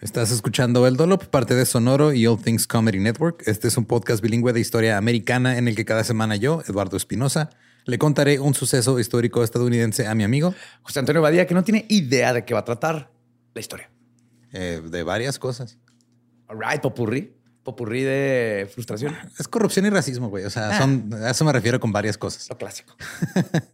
Estás escuchando El Dolop, parte de Sonoro y All Things Comedy Network. Este es un podcast bilingüe de historia americana en el que cada semana yo, Eduardo Espinosa, le contaré un suceso histórico estadounidense a mi amigo José Antonio Badía, que no tiene idea de qué va a tratar la historia. eh, de varias cosas. All right, popurrí. Popurrí de frustración. Es corrupción y racismo, güey. O sea, son, a eso me refiero con varias cosas. Lo clásico.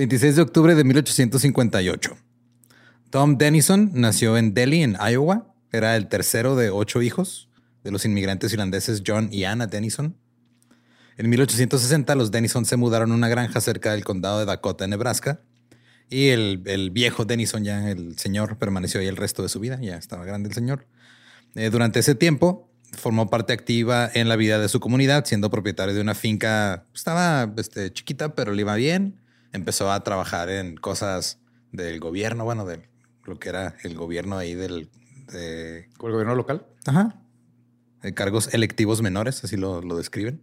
...26 de octubre de 1858. Tom Denison nació en Delhi, en Iowa. Era el tercero de ocho hijos de los inmigrantes irlandeses John y Anna Denison. En 1860 los Denison se mudaron a una granja cerca del condado de Dakota, Nebraska. Y el, el viejo Denison, ya el señor, permaneció ahí el resto de su vida. Ya estaba grande el señor. Eh, durante ese tiempo formó parte activa en la vida de su comunidad, siendo propietario de una finca. Estaba este, chiquita, pero le iba bien. Empezó a trabajar en cosas del gobierno, bueno, de lo que era el gobierno ahí del... de- ¿Con el gobierno local? Ajá. De cargos electivos menores, así lo, lo describen.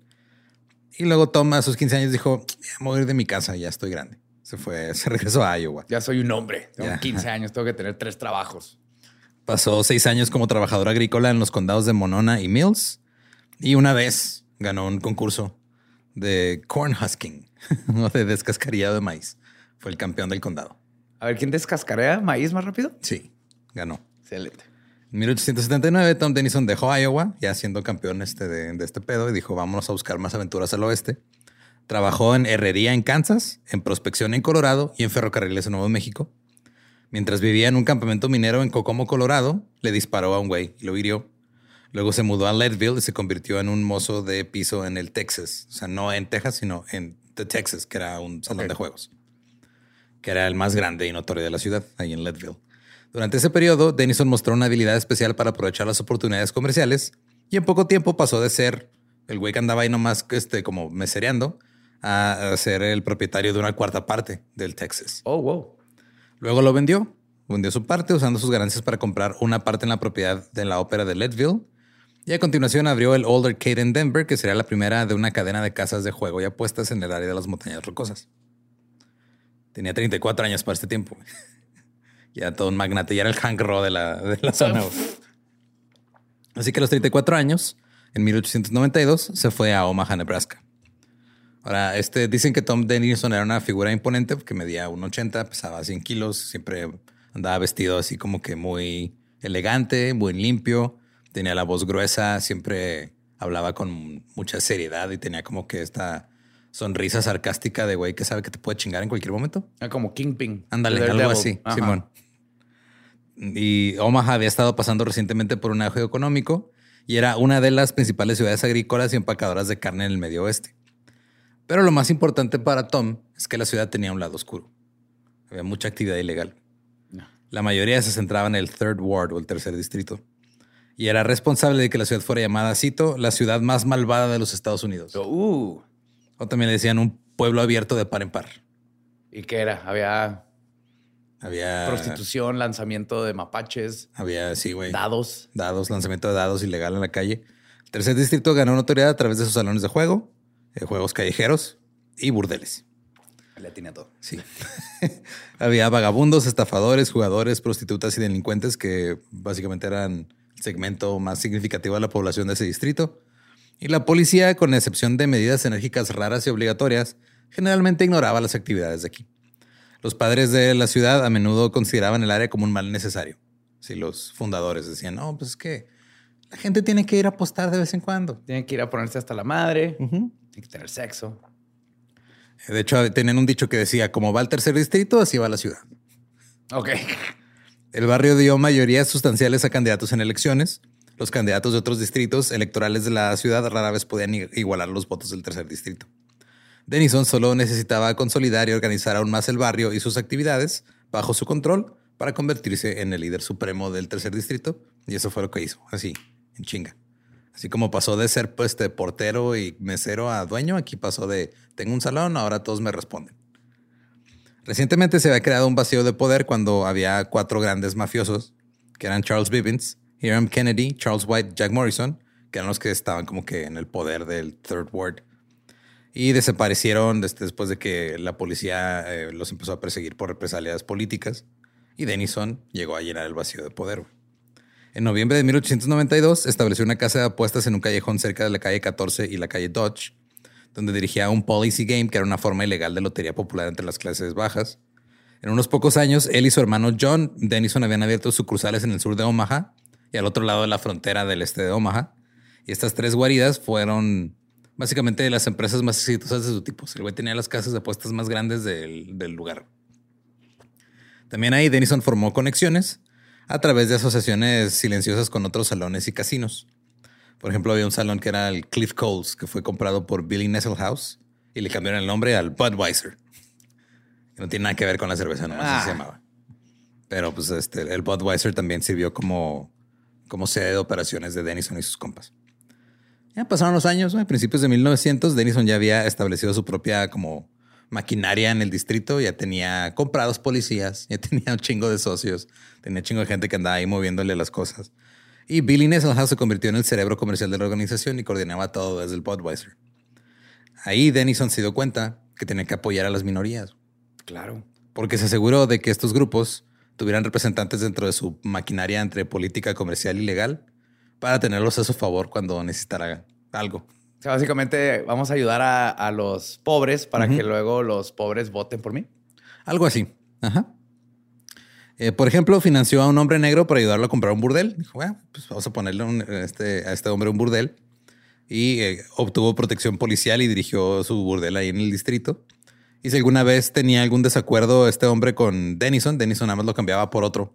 Y luego Tom a sus 15 años dijo, ya me voy a ir de mi casa, ya estoy grande. Se fue, se regresó a Iowa. Ya soy un hombre. Tengo Ya. 15 años. Tengo que tener tres trabajos. Pasó seis años como trabajador agrícola en los condados de Monona y Mills. Y una vez ganó un concurso de corn husking o de descascarillado de maíz. Fue el campeón del condado. A ver, ¿quién descascarea maíz más rápido? Sí, ganó. Excelente. En 1879, Tom Denison dejó Iowa, ya siendo campeón este de, de este pedo, y dijo, vámonos a buscar más aventuras al oeste. Trabajó en herrería en Kansas, en prospección en Colorado y en ferrocarriles en Nuevo México. Mientras vivía en un campamento minero en Kokomo, Colorado, le disparó a un güey y lo hirió. Luego se mudó a Leadville y se convirtió en un mozo de piso en el Texas. O sea, no en Texas, sino en The Texas, que era un salón de juegos. Que era el más grande y notorio de la ciudad, ahí en Leadville. Durante ese periodo, Denison mostró una habilidad especial para aprovechar las oportunidades comerciales y en poco tiempo pasó de ser el güey que andaba ahí nomás este, como mesereando a a ser el propietario de una cuarta parte del Texas. Oh, wow. Luego lo vendió, vendió su parte usando sus ganancias para comprar una parte en la propiedad de la ópera de Leadville. Y a continuación abrió el Old Arcade en Denver, que sería la primera de una cadena de casas de juego y apuestas en el área de las montañas rocosas. Tenía 34 años para este tiempo. ya todo un magnate, ya era el Hank Raw de la, de la zona. Así que a los 34 años, en 1892, se fue a Omaha, Nebraska. Ahora, este, dicen que Tom Denison era una figura imponente porque medía 1,80, pesaba 100 kilos, siempre andaba vestido así como que muy elegante, muy limpio, tenía la voz gruesa, siempre hablaba con mucha seriedad y tenía como que esta sonrisa sarcástica de güey que sabe que te puede chingar en cualquier momento. Ah, Como Kingpin. Ándale, algo así, Ajá. Simón. Y Omaha había estado pasando recientemente por un auge económico y era una de las principales ciudades agrícolas y empacadoras de carne en el medio oeste. Pero lo más importante para Tom es que la ciudad tenía un lado oscuro. Había mucha actividad ilegal. La mayoría se centraba en el Third Ward o el tercer distrito. Y era responsable de que la ciudad fuera llamada, cito, la ciudad más malvada de los Estados Unidos. Uh, O también le decían un pueblo abierto de par en par. ¿Y qué era? Había Había prostitución, lanzamiento de mapaches, Había, sí, güey. dados. dados, lanzamiento de dados ilegal en la calle. El tercer distrito ganó notoriedad a través de sus salones de juego, eh, juegos callejeros y burdeles. Le tiene todo. Sí. Había vagabundos, estafadores, jugadores, prostitutas y delincuentes que básicamente eran segmento más significativo de la población de ese distrito. Y la policía, con excepción de medidas enérgicas raras y obligatorias, generalmente ignoraba las actividades de aquí. Los padres de la ciudad a menudo consideraban el área como un mal necesario. Si los fundadores decían, no, pues es que la gente tiene que ir a apostar de vez en cuando. Tiene que ir a ponerse hasta la madre, tiene que tener sexo. De hecho, tenían un dicho que decía, como va el tercer distrito, así va la ciudad. Ok. El barrio dio mayorías sustanciales a candidatos en elecciones. Los candidatos de otros distritos electorales de la ciudad rara vez podían igualar los votos del tercer distrito. Denison solo necesitaba consolidar y organizar aún más el barrio y sus actividades bajo su control para convertirse en el líder supremo del tercer distrito. Y eso fue lo que hizo, así, en chinga. Así como pasó de ser pues, portero y mesero a dueño, aquí pasó de tengo un salón, ahora todos me responden. Recientemente se había creado un vacío de poder cuando había cuatro grandes mafiosos, que eran Charles Bivens, Hiram Kennedy, Charles White, Jack Morrison, que eran los que estaban como que en el poder del Third Ward. Y desaparecieron después de que la policía eh, los empezó a perseguir por represalias políticas. Y Denison llegó a llenar el vacío de poder. En noviembre de 1892 estableció una casa de apuestas en un callejón cerca de la calle 14 y la calle Dodge, donde dirigía un policy game que era una forma ilegal de lotería popular entre las clases bajas. En unos pocos años, él y su hermano John Denison habían abierto sucursales en el sur de Omaha y al otro lado de la frontera del este de Omaha. Y estas tres guaridas fueron básicamente las empresas más exitosas de su tipo. El güey tenía las casas de apuestas más grandes del, del lugar. También ahí Denison formó conexiones a través de asociaciones silenciosas con otros salones y casinos. Por ejemplo, había un salón que era el Cliff Coles, que fue comprado por Billy Nesselhouse y le cambiaron el nombre al Budweiser. no tiene nada que ver con la cerveza, nomás así se ah. llamaba. Pero pues este, el Budweiser también sirvió como, como sede de operaciones de Denison y sus compas. Ya pasaron los años, a principios de 1900, Denison ya había establecido su propia como maquinaria en el distrito, ya tenía comprados policías, ya tenía un chingo de socios, tenía un chingo de gente que andaba ahí moviéndole las cosas. Y Billy Nesselhouse se convirtió en el cerebro comercial de la organización y coordinaba todo desde el Budweiser. Ahí Denison se dio cuenta que tenía que apoyar a las minorías. Claro. Porque se aseguró de que estos grupos tuvieran representantes dentro de su maquinaria entre política comercial y legal para tenerlos a su favor cuando necesitara algo. O sea, básicamente vamos a ayudar a, los pobres para que luego los pobres voten por mí. Algo así. Ajá. Eh, por ejemplo, financió a un hombre negro para ayudarlo a comprar un burdel. Dijo, bueno, pues vamos a ponerle este, a este hombre un burdel. Y eh, obtuvo protección policial y dirigió su burdel ahí en el distrito. Y si alguna vez tenía algún desacuerdo este hombre con Denison, Denison nada más lo cambiaba por otro.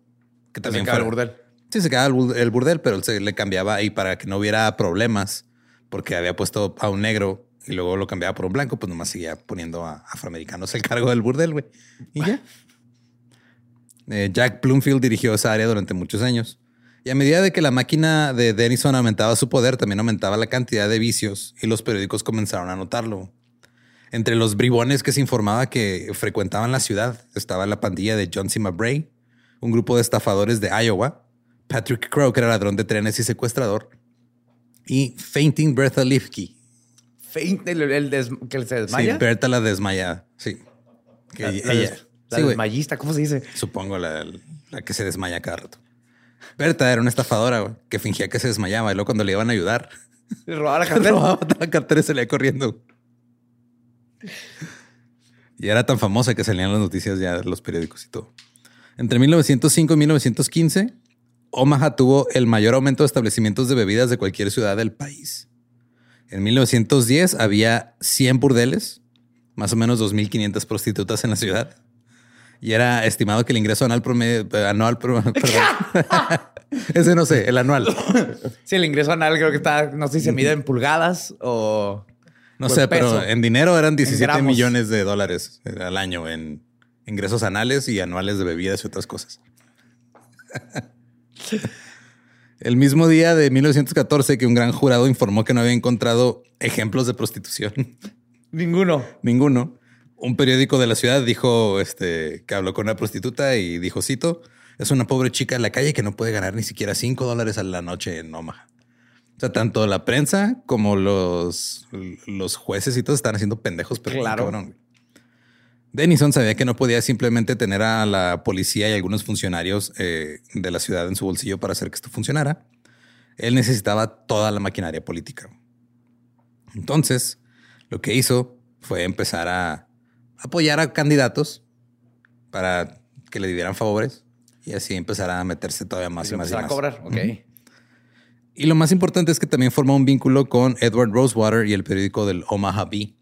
Que también se el burdel. Sí, se quedaba el burdel, pero él se le cambiaba ahí para que no hubiera problemas porque había puesto a un negro y luego lo cambiaba por un blanco, pues nomás seguía poniendo a afroamericanos el cargo del burdel, güey. Y ya. Eh, Jack Bloomfield dirigió esa área durante muchos años. Y a medida de que la máquina de Denison aumentaba su poder, también aumentaba la cantidad de vicios y los periódicos comenzaron a notarlo. Entre los bribones que se informaba que frecuentaban la ciudad estaba la pandilla de John C. McBray, un grupo de estafadores de Iowa, Patrick Crow, que era ladrón de trenes y secuestrador, y Fainting Bertha Lifke. Faint, el, que se desmaya. Sí, Bertha la desmaya. Sí. la, ella, desmayista, ¿cómo se dice? Supongo la, que se desmaya cada rato. Berta era una estafadora que fingía que se desmayaba y luego cuando le iban a ayudar, le robaba la cartera. robaba la cartera y se le iba corriendo. Y era tan famosa que salían las noticias ya de los periódicos y todo. Entre 1905 y 1915, Omaha tuvo el mayor aumento de establecimientos de bebidas de cualquier ciudad del país. En 1910 había 100 burdeles, más o menos 2.500 prostitutas en la ciudad. Y era estimado que el ingreso anual promedio, eh, anual, perdón. Ese no sé, el anual. Sí, el ingreso anual creo que está, no sé si se mide en pulgadas o... No sé, pero en dinero eran 17 millones de dólares eh, al año en ingresos anales y anuales de bebidas y otras cosas. El mismo día de 1914 que un gran jurado informó que no había encontrado ejemplos de prostitución. Ninguno. Ninguno. Un periódico de la ciudad dijo este, que habló con una prostituta y dijo, cito, es una pobre chica en la calle que no puede ganar ni siquiera cinco dólares a la noche en Omaha. O sea, tanto la prensa como los, los jueces y todos están haciendo pendejos, pero claro. Denison sabía que no podía simplemente tener a la policía y algunos funcionarios eh, de la ciudad en su bolsillo para hacer que esto funcionara. Él necesitaba toda la maquinaria política. Entonces, lo que hizo fue empezar a apoyar a candidatos para que le dieran favores y así empezará a meterse todavía más y, más. Y a cobrar, ok. Y lo más importante es que también formó un vínculo con Edward Rosewater y el periódico del Omaha Bee.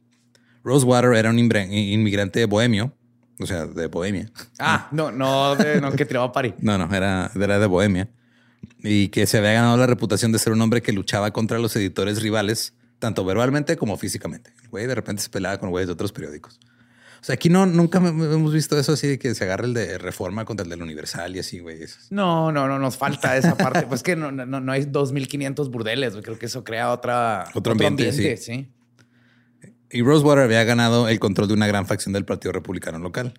Rosewater era un inmigrante bohemio, o sea, de Bohemia. Ah, no, no, no que tiraba a París. no, no, era, era de Bohemia. Y que se había ganado la reputación de ser un hombre que luchaba contra los editores rivales, tanto verbalmente como físicamente. El güey de repente se peleaba con güeyes de otros periódicos. O sea, aquí no, nunca hemos visto eso así de que se agarre el de Reforma contra el del Universal y así, güey. No, no, no, nos falta esa parte. pues que no, no, no hay 2.500 burdeles. Creo que eso crea otra, otro ambiente. sí. Y Rosewater había ganado el control de una gran facción del Partido Republicano local.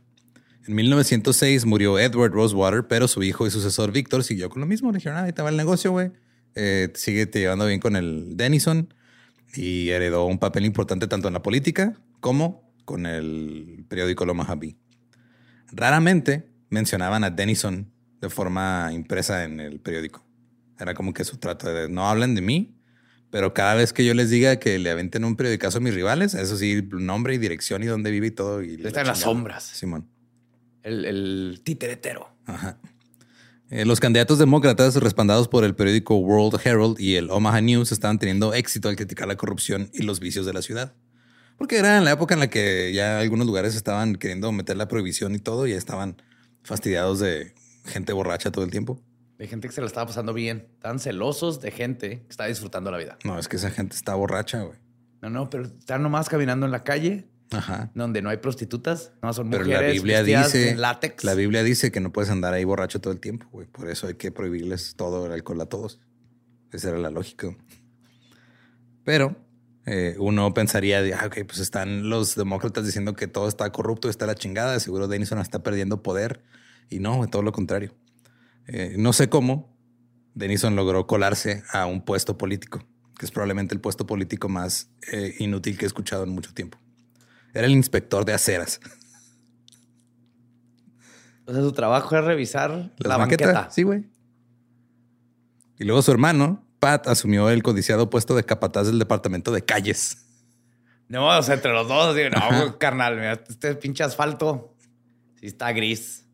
En 1906 murió Edward Rosewater, pero su hijo y sucesor Víctor siguió con lo mismo. Le dijeron, ah, ahí estaba el negocio, güey. Eh, sigue te llevando bien con el Denison y heredó un papel importante tanto en la política como con el periódico Loma Bee. Raramente mencionaban a Denison de forma impresa en el periódico. Era como que su trato de no hablan de mí, pero cada vez que yo les diga que le aventen un periodicazo a mis rivales, eso sí, nombre y dirección y dónde vive y todo. Y Está en las sombras. Simón. El, el titeretero. Ajá. Eh, los candidatos demócratas respaldados por el periódico World Herald y el Omaha News estaban teniendo éxito al criticar la corrupción y los vicios de la ciudad. Porque era en la época en la que ya algunos lugares estaban queriendo meter la prohibición y todo, y estaban fastidiados de gente borracha todo el tiempo. De gente que se la estaba pasando bien. Estaban celosos de gente que está disfrutando la vida. No, es que esa gente está borracha, güey. No, no, pero están nomás caminando en la calle. Ajá. Donde no hay prostitutas, no son pero mujeres. la Biblia dice, látex. La Biblia dice que no puedes andar ahí borracho todo el tiempo, güey. Por eso hay que prohibirles todo el alcohol a todos. Esa era la lógica. Pero eh, uno pensaría, de, ah, ok, pues están los demócratas diciendo que todo está corrupto, está la chingada, seguro Denison está perdiendo poder. Y no, todo lo contrario. Eh, no sé cómo Denison logró colarse a un puesto político, que es probablemente el puesto político más eh, inútil que he escuchado en mucho tiempo. Era el inspector de aceras. O sea, su trabajo es revisar la banqueta. Sí, güey. Y luego su hermano Pat asumió el codiciado puesto de capataz del departamento de calles. No, o sea, entre los dos, digo, no, carnal, mira, este pinche asfalto sí está gris.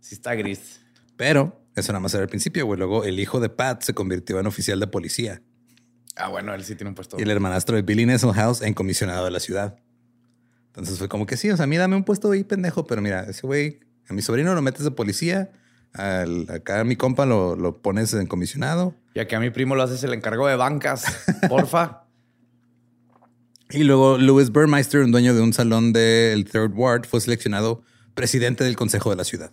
Sí está gris. Pero eso nada más era el principio, güey. Luego el hijo de Pat se convirtió en oficial de policía. Ah, bueno, él sí tiene un puesto. Y el hermanastro de Billy House en comisionado de la ciudad. Entonces fue como que sí, o sea, a mí dame un puesto ahí pendejo, pero mira, ese güey, a mi sobrino lo metes de policía, acá a mi compa lo, lo pones en comisionado ya que a mi primo lo haces el encargo de bancas, porfa. y luego Louis Burmeister, un dueño de un salón del Third Ward, fue seleccionado presidente del consejo de la ciudad.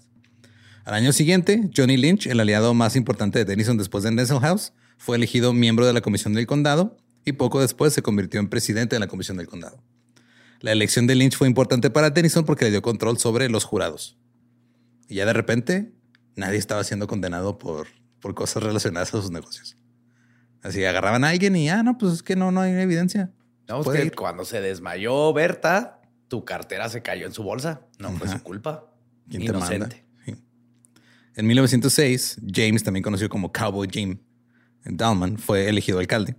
Al año siguiente, Johnny Lynch, el aliado más importante de Denison después de Denzel House, fue elegido miembro de la comisión del condado y poco después se convirtió en presidente de la comisión del condado. La elección de Lynch fue importante para Denison porque le dio control sobre los jurados. Y ya de repente, nadie estaba siendo condenado por por cosas relacionadas a sus negocios. Así agarraban a alguien y ya, ah, no, pues es que no, no hay evidencia. No, es que cuando se desmayó Berta, tu cartera se cayó en su bolsa. No fue su culpa. Inocente. En 1906, James, también conocido como Cowboy Jim Dalman, fue elegido alcalde.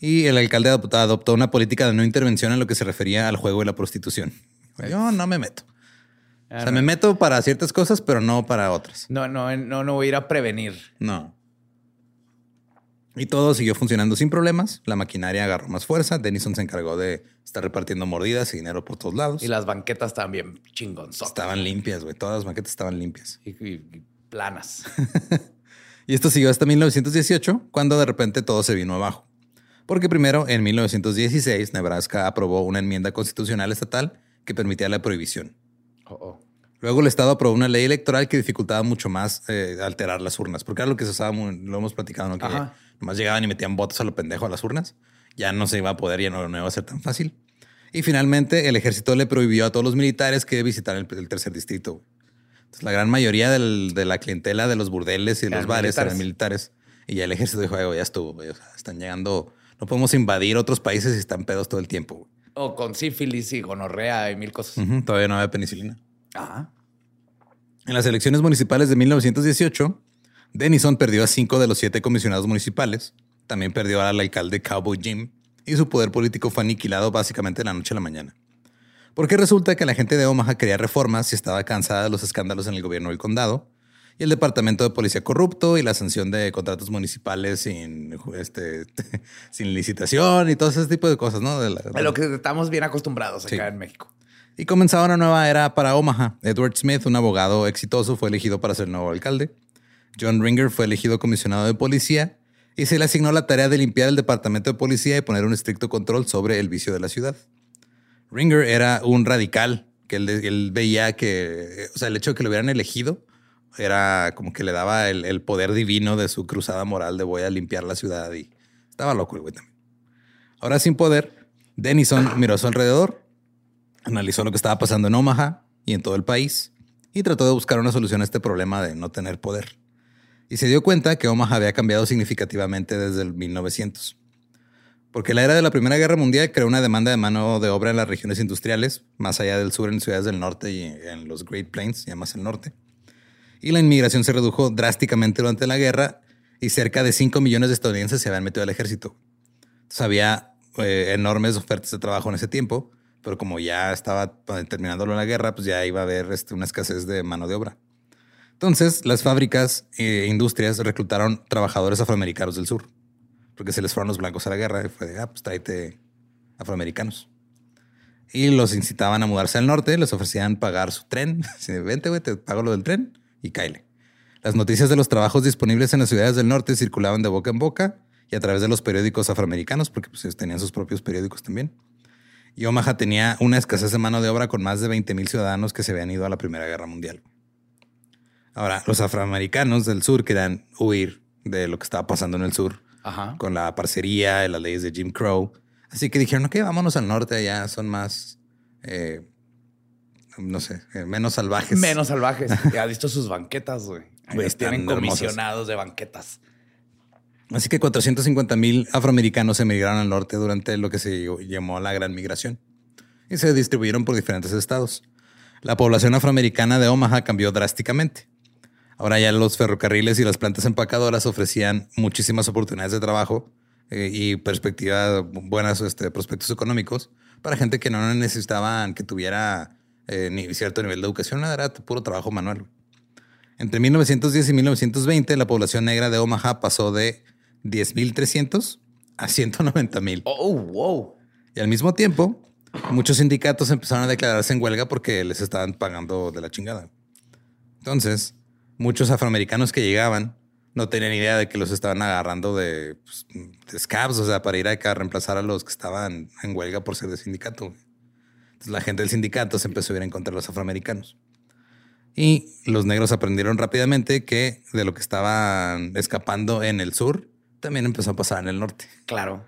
Y el alcalde adoptó una política de no intervención en lo que se refería al juego de la prostitución. Yo no me meto. Ah, o sea, me meto para ciertas cosas, pero no para otras. No, no, no, no voy a ir a prevenir. No. Y todo siguió funcionando sin problemas. La maquinaria agarró más fuerza. Denison se encargó de estar repartiendo mordidas y dinero por todos lados. Y las banquetas estaban bien Estaban limpias, güey. Todas las banquetas estaban limpias. Y, planas. y esto siguió hasta 1918, cuando de repente todo se vino abajo. Porque primero, en 1916, Nebraska aprobó una enmienda constitucional estatal que permitía la prohibición. Luego el Estado aprobó una ley electoral que dificultaba mucho más eh, alterar las urnas, porque era lo que se usaba, lo hemos platicado, ¿no? que nomás llegaban y metían votos a lo pendejo a las urnas. Ya no se iba a poder, ya no, iba a ser tan fácil. Y finalmente el ejército le prohibió a todos los militares que visitaran el, tercer distrito. Entonces la gran mayoría de la clientela de los burdeles y de los bares eran militares. Y ya el ejército dijo, ya estuvo, están llegando, no podemos invadir otros países y están pedos todo el tiempo. O con sífilis y gonorrea y mil cosas. Todavía no había penicilina. Ajá. En las elecciones municipales de 1918, Denison perdió a cinco de los siete comisionados municipales. También perdió al alcalde Cowboy Jim y su poder político fue aniquilado básicamente de la noche a la mañana. Porque resulta que la gente de Omaha quería reformas y estaba cansada de los escándalos en el gobierno del condado y el departamento de policía corrupto y la sanción de contratos municipales sin, este, sin licitación y todo ese tipo de cosas, ¿no? De la- A lo que estamos bien acostumbrados acá Sí. en México. Y comenzaba una nueva era para Omaha. Edward Smith, un abogado exitoso, fue elegido para ser nuevo alcalde. John Ringer fue elegido comisionado de policía y se le asignó la tarea de limpiar el departamento de policía y poner un estricto control sobre el vicio de la ciudad. Ringer era un radical que él, él veía que, o sea, el hecho de que lo hubieran elegido era como que le daba el, el poder divino de su cruzada moral de voy a limpiar la ciudad y estaba loco el güey también. Ahora sin poder, Denison miró a su alrededor, analizó lo que estaba pasando en Omaha y en todo el país y trató de buscar una solución a este problema de no tener poder. Y se dio cuenta que Omaha había cambiado significativamente desde el 1900. Porque la era de la Primera Guerra Mundial creó una demanda de mano de obra en las regiones industriales, más allá del sur, en ciudades del norte y en los Great Plains, ya más el norte. Y la inmigración se redujo drásticamente durante la guerra y cerca de 5 millones de estadounidenses se habían metido al ejército. Entonces había eh, enormes ofertas de trabajo en ese tiempo, pero como ya estaba eh, terminando la guerra, pues ya iba a haber este, una escasez de mano de obra. Entonces, las fábricas e industrias reclutaron trabajadores afroamericanos del sur, porque se les fueron los blancos a la guerra y fue de, ah, pues tráete afroamericanos. Y los incitaban a mudarse al norte, les ofrecían pagar su tren. De, vente, güey, te pago lo del tren y cáele. Las noticias de los trabajos disponibles en las ciudades del norte circulaban de boca en boca y a través de los periódicos afroamericanos, porque pues, ellos tenían sus propios periódicos también. Y Omaha tenía una escasez de mano de obra con más de 20 mil ciudadanos que se habían ido a la Primera Guerra Mundial. Ahora, los afroamericanos del sur querían huir de lo que estaba pasando en el sur Ajá. con la parcería y las leyes de Jim Crow. Así que dijeron, ok, vámonos al norte, allá son más, eh, no sé, eh, menos salvajes. Menos salvajes. Ya has visto sus banquetas, güey. Tienen comisionados de banquetas. Así que 450 mil afroamericanos emigraron al norte durante lo que se llamó la Gran Migración y se distribuyeron por diferentes estados. La población afroamericana de Omaha cambió drásticamente. Ahora ya los ferrocarriles y las plantas empacadoras ofrecían muchísimas oportunidades de trabajo eh, y perspectivas buenas, este, prospectos económicos para gente que no necesitaban que tuviera eh, ni cierto nivel de educación, era puro trabajo manual. Entre 1910 y 1920, la población negra de Omaha pasó de 10.300 a 190.000. Oh, wow. Y al mismo tiempo, muchos sindicatos empezaron a declararse en huelga porque les estaban pagando de la chingada. Entonces, muchos afroamericanos que llegaban no tenían idea de que los estaban agarrando de, pues, de scabs, o sea, para ir acá a reemplazar a los que estaban en huelga por ser de sindicato. Entonces, la gente del sindicato se empezó a ir en contra de los afroamericanos. Y los negros aprendieron rápidamente que de lo que estaban escapando en el sur, también empezó a pasar en el norte. Claro.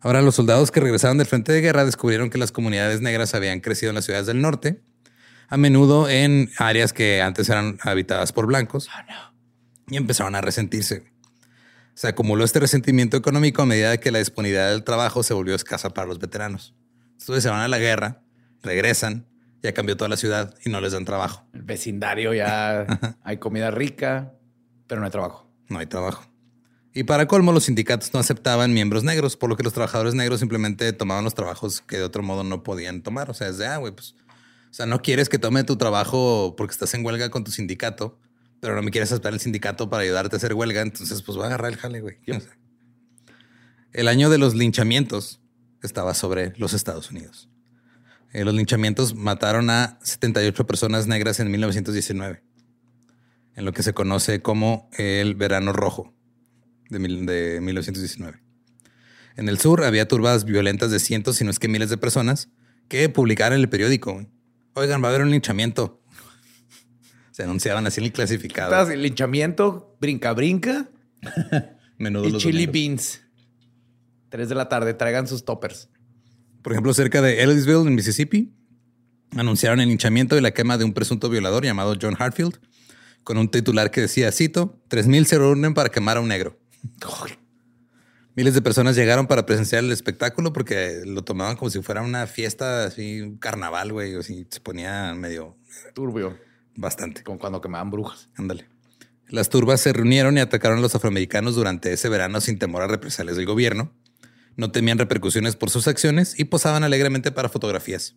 Ahora, los soldados que regresaron del frente de guerra descubrieron que las comunidades negras habían crecido en las ciudades del norte, a menudo en áreas que antes eran habitadas por blancos, y empezaron a resentirse. Se acumuló este resentimiento económico a medida que la disponibilidad del trabajo se volvió escasa para los veteranos. Entonces se van a la guerra, regresan, ya cambió toda la ciudad y no les dan trabajo. El vecindario ya hay comida rica, pero no hay trabajo. No hay trabajo. Y para colmo, los sindicatos no aceptaban miembros negros, por lo que los trabajadores negros simplemente tomaban los trabajos que de otro modo no podían tomar. O sea, es de, ah, güey, pues, o sea, no quieres que tome tu trabajo porque estás en huelga con tu sindicato, pero no me quieres aceptar el sindicato para ayudarte a hacer huelga, entonces pues voy a agarrar el jale, güey. El año de los linchamientos estaba sobre los Estados Unidos. Eh, los linchamientos mataron a 78 personas negras en 1919, en lo que se conoce como el Verano Rojo de, mil- de 1919. En el sur había turbas violentas de cientos, si no es que miles de personas que publicaron en el periódico. Oigan, va a haber un linchamiento. Se anunciaban así en el clasificado. Estás linchamiento, brinca, brinca Menudo y los chili domingos. beans. Tres de la tarde, traigan sus toppers. Por ejemplo, cerca de Ellisville, en Mississippi, anunciaron el linchamiento y la quema de un presunto violador llamado John Hartfield, con un titular que decía, cito, 3.000 se reúnen para quemar a un negro. Miles de personas llegaron para presenciar el espectáculo porque lo tomaban como si fuera una fiesta, así, un carnaval, güey, o si se ponía medio Turbio, bastante. como cuando quemaban brujas. Ándale. Las turbas se reunieron y atacaron a los afroamericanos durante ese verano sin temor a represalias del gobierno. No temían repercusiones por sus acciones y posaban alegremente para fotografías.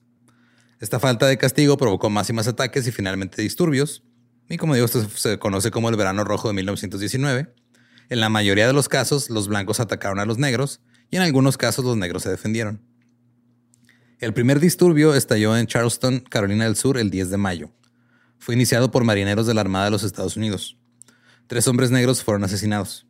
Esta falta de castigo provocó más y más ataques y finalmente disturbios. Y como digo, esto se conoce como el verano rojo de 1919. En la mayoría de los casos, los blancos atacaron a los negros y en algunos casos los negros se defendieron. El primer disturbio estalló en Charleston, Carolina del Sur, el 10 de mayo. Fue iniciado por marineros de la Armada de los Estados Unidos. Tres hombres negros fueron asesinados.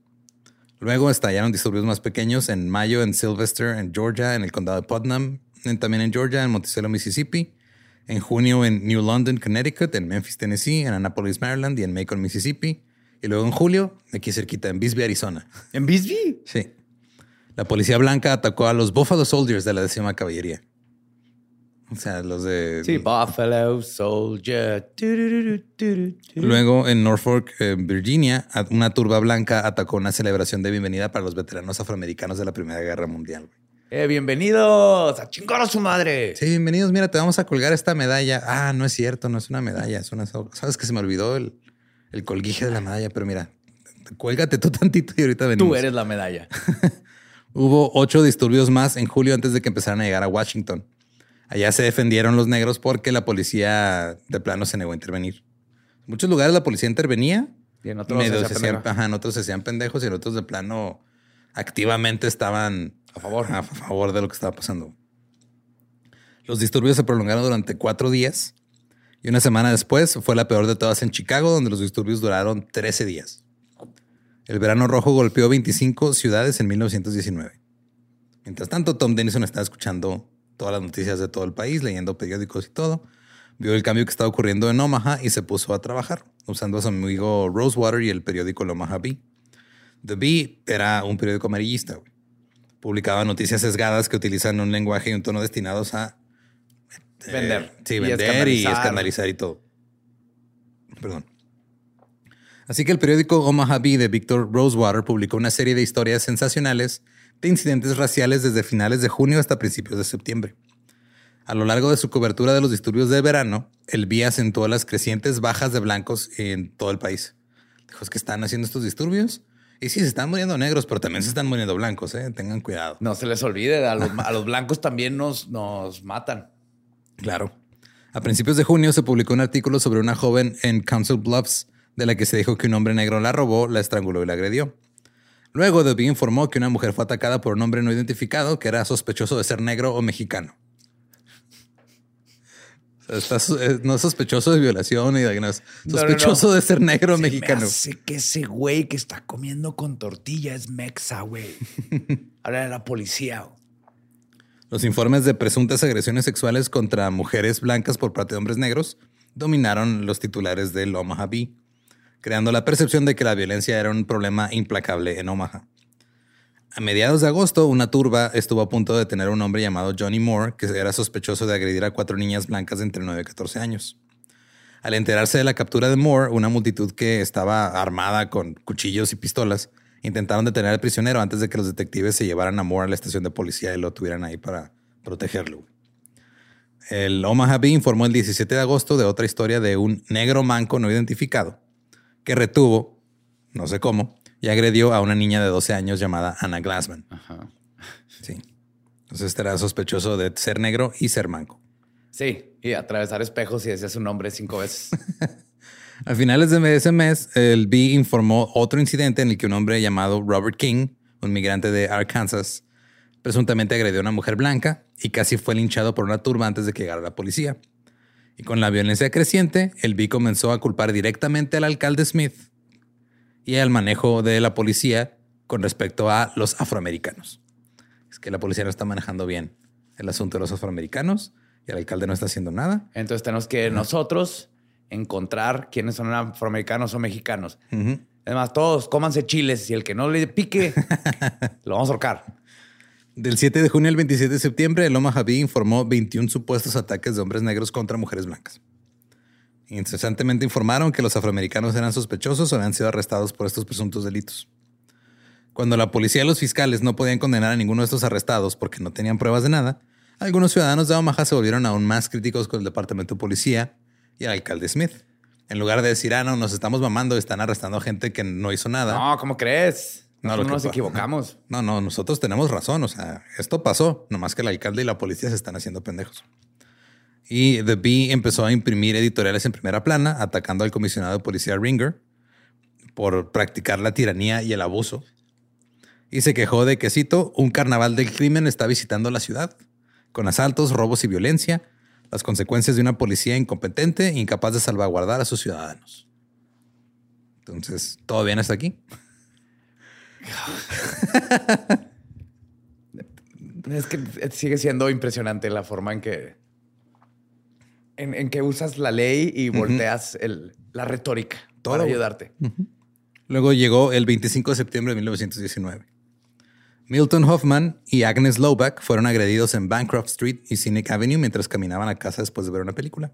Luego estallaron disturbios más pequeños en mayo en Sylvester, en Georgia, en el condado de Putnam, también en Georgia, en Monticello, Mississippi, en junio en New London, Connecticut, en Memphis, Tennessee, en Annapolis, Maryland y en Macon, Mississippi. Y luego en julio, aquí cerquita, en Bisbee, Arizona. ¿En Bisbee? Sí. La policía blanca atacó a los Buffalo Soldiers de la décima caballería. O sea, los de... Sí, Buffalo Soldier. Luego en Norfolk, Virginia, una turba blanca atacó una celebración de bienvenida para los veteranos afroamericanos de la Primera Guerra Mundial. Eh, bienvenidos a chingar a su madre. Sí, bienvenidos. Mira, te vamos a colgar esta medalla. Ah, no es cierto, no es una medalla, es una. Sabes que se me olvidó el, el colguije de la medalla, pero mira, cuélgate tú tantito y ahorita venimos. Tú eres la medalla. Hubo ocho disturbios más en julio antes de que empezaran a llegar a Washington. Allá se defendieron los negros porque la policía de plano se negó a intervenir. En muchos lugares la policía intervenía. Y en otros, se, hacían, en otros se hacían pendejos y en otros de plano activamente estaban a favor. A favor de lo que estaba pasando. Los disturbios se prolongaron durante cuatro días y una semana después fue la peor de todas en Chicago, donde los disturbios duraron 13 días. El verano rojo golpeó 25 ciudades en 1919. Mientras tanto, Tom Denison estaba escuchando todas las noticias de todo el país, leyendo periódicos y todo. Vio el cambio que estaba ocurriendo en Omaha y se puso a trabajar, usando a su amigo Rosewater y el periódico El Omaha Bee. The Bee era un periódico amarillista publicaba noticias sesgadas que utilizan un lenguaje y un tono destinados a eh, vender. Sí, vender y escandalizar. y todo. Perdón. Así que el periódico Omaha Bee de Victor Rosewater publicó una serie de historias sensacionales de incidentes raciales desde finales de junio hasta principios de septiembre. A lo largo de su cobertura de los disturbios de verano, el Bee acentuó las crecientes bajas de blancos en todo el país. Dijo, es que están haciendo estos disturbios y sí, se están muriendo negros, pero también se están muriendo blancos, ¿eh? Tengan cuidado. No se les olvide, a los, blancos también nos, nos matan. Claro. A principios de junio se publicó un artículo sobre una joven en Council Bluffs de la que se dijo que un hombre negro la robó, la estranguló y la agredió. Luego, The informó que una mujer fue atacada por un hombre no identificado que era sospechoso de ser negro o mexicano. Eh, no sospechoso de violación y sospechoso de ser negro mexicano. Sé que ese güey que está comiendo con tortilla es mexa, güey. Habla de la policía. Los informes de presuntas agresiones sexuales contra mujeres blancas por parte de hombres negros dominaron los titulares del Omaha Bee, creando la percepción de que la violencia era un problema implacable en Omaha. A mediados de agosto, una turba estuvo a punto de detener a un hombre llamado Johnny Moore, que era sospechoso de agredir a cuatro niñas blancas de entre 9 y 14 años. Al enterarse de la captura de Moore, una multitud que estaba armada con cuchillos y pistolas intentaron detener al prisionero antes de que los detectives se llevaran a Moore a la estación de policía y lo tuvieran ahí para protegerlo. El Omaha Bee informó el 17 de agosto de otra historia de un negro manco no identificado que retuvo, no sé cómo, y agredió a una niña de 12 años llamada Anna Glassman. Ajá. Sí. Entonces este era sospechoso de ser negro y ser manco. Sí, y atravesar espejos y decía su nombre cinco veces. a finales de ese mes, el B informó otro incidente en el que un hombre llamado Robert King, un migrante de Arkansas, presuntamente agredió a una mujer blanca y casi fue linchado por una turba antes de que llegara la policía. Y con la violencia creciente, el B comenzó a culpar directamente al alcalde Smith y al manejo de la policía con respecto a los afroamericanos. Es que la policía no está manejando bien el asunto de los afroamericanos y el alcalde no está haciendo nada. Entonces tenemos que nosotros encontrar quiénes son afroamericanos o mexicanos. Además, todos cómanse chiles y el que no le pique, lo vamos a ahorcar. Del 7 de junio al 27 de septiembre, el Omaha Bee informó 21 supuestos ataques de hombres negros contra mujeres blancas. Incesantemente informaron que los afroamericanos eran sospechosos o habían sido arrestados por estos presuntos delitos. Cuando la policía y los fiscales no podían condenar a ninguno de estos arrestados porque no tenían pruebas de nada, algunos ciudadanos de Omaha se volvieron aún más críticos con el departamento de policía y el alcalde Smith. En lugar de decir, ah, no, nos estamos mamando están arrestando a gente que no hizo nada. No, ¿cómo crees? No, no nos equivocamos. No, no, nosotros tenemos razón. O sea, esto pasó, nomás que el alcalde y la policía se están haciendo pendejos. Y The Bee empezó a imprimir editoriales en primera plana, atacando al comisionado de policía Ringer por practicar la tiranía y el abuso. Y se quejó de que, cito, un carnaval del crimen está visitando la ciudad, con asaltos, robos y violencia, las consecuencias de una policía incompetente e incapaz de salvaguardar a sus ciudadanos. Entonces, ¿todo bien hasta aquí? Es que sigue siendo impresionante la forma en que en, que usas la ley y volteas la retórica para ayudarte. Luego llegó el 25 de septiembre de 1919. Milton Hoffman y Agnes Lowback fueron agredidos en Bancroft Street y Scenic Avenue mientras caminaban a casa después de ver una película.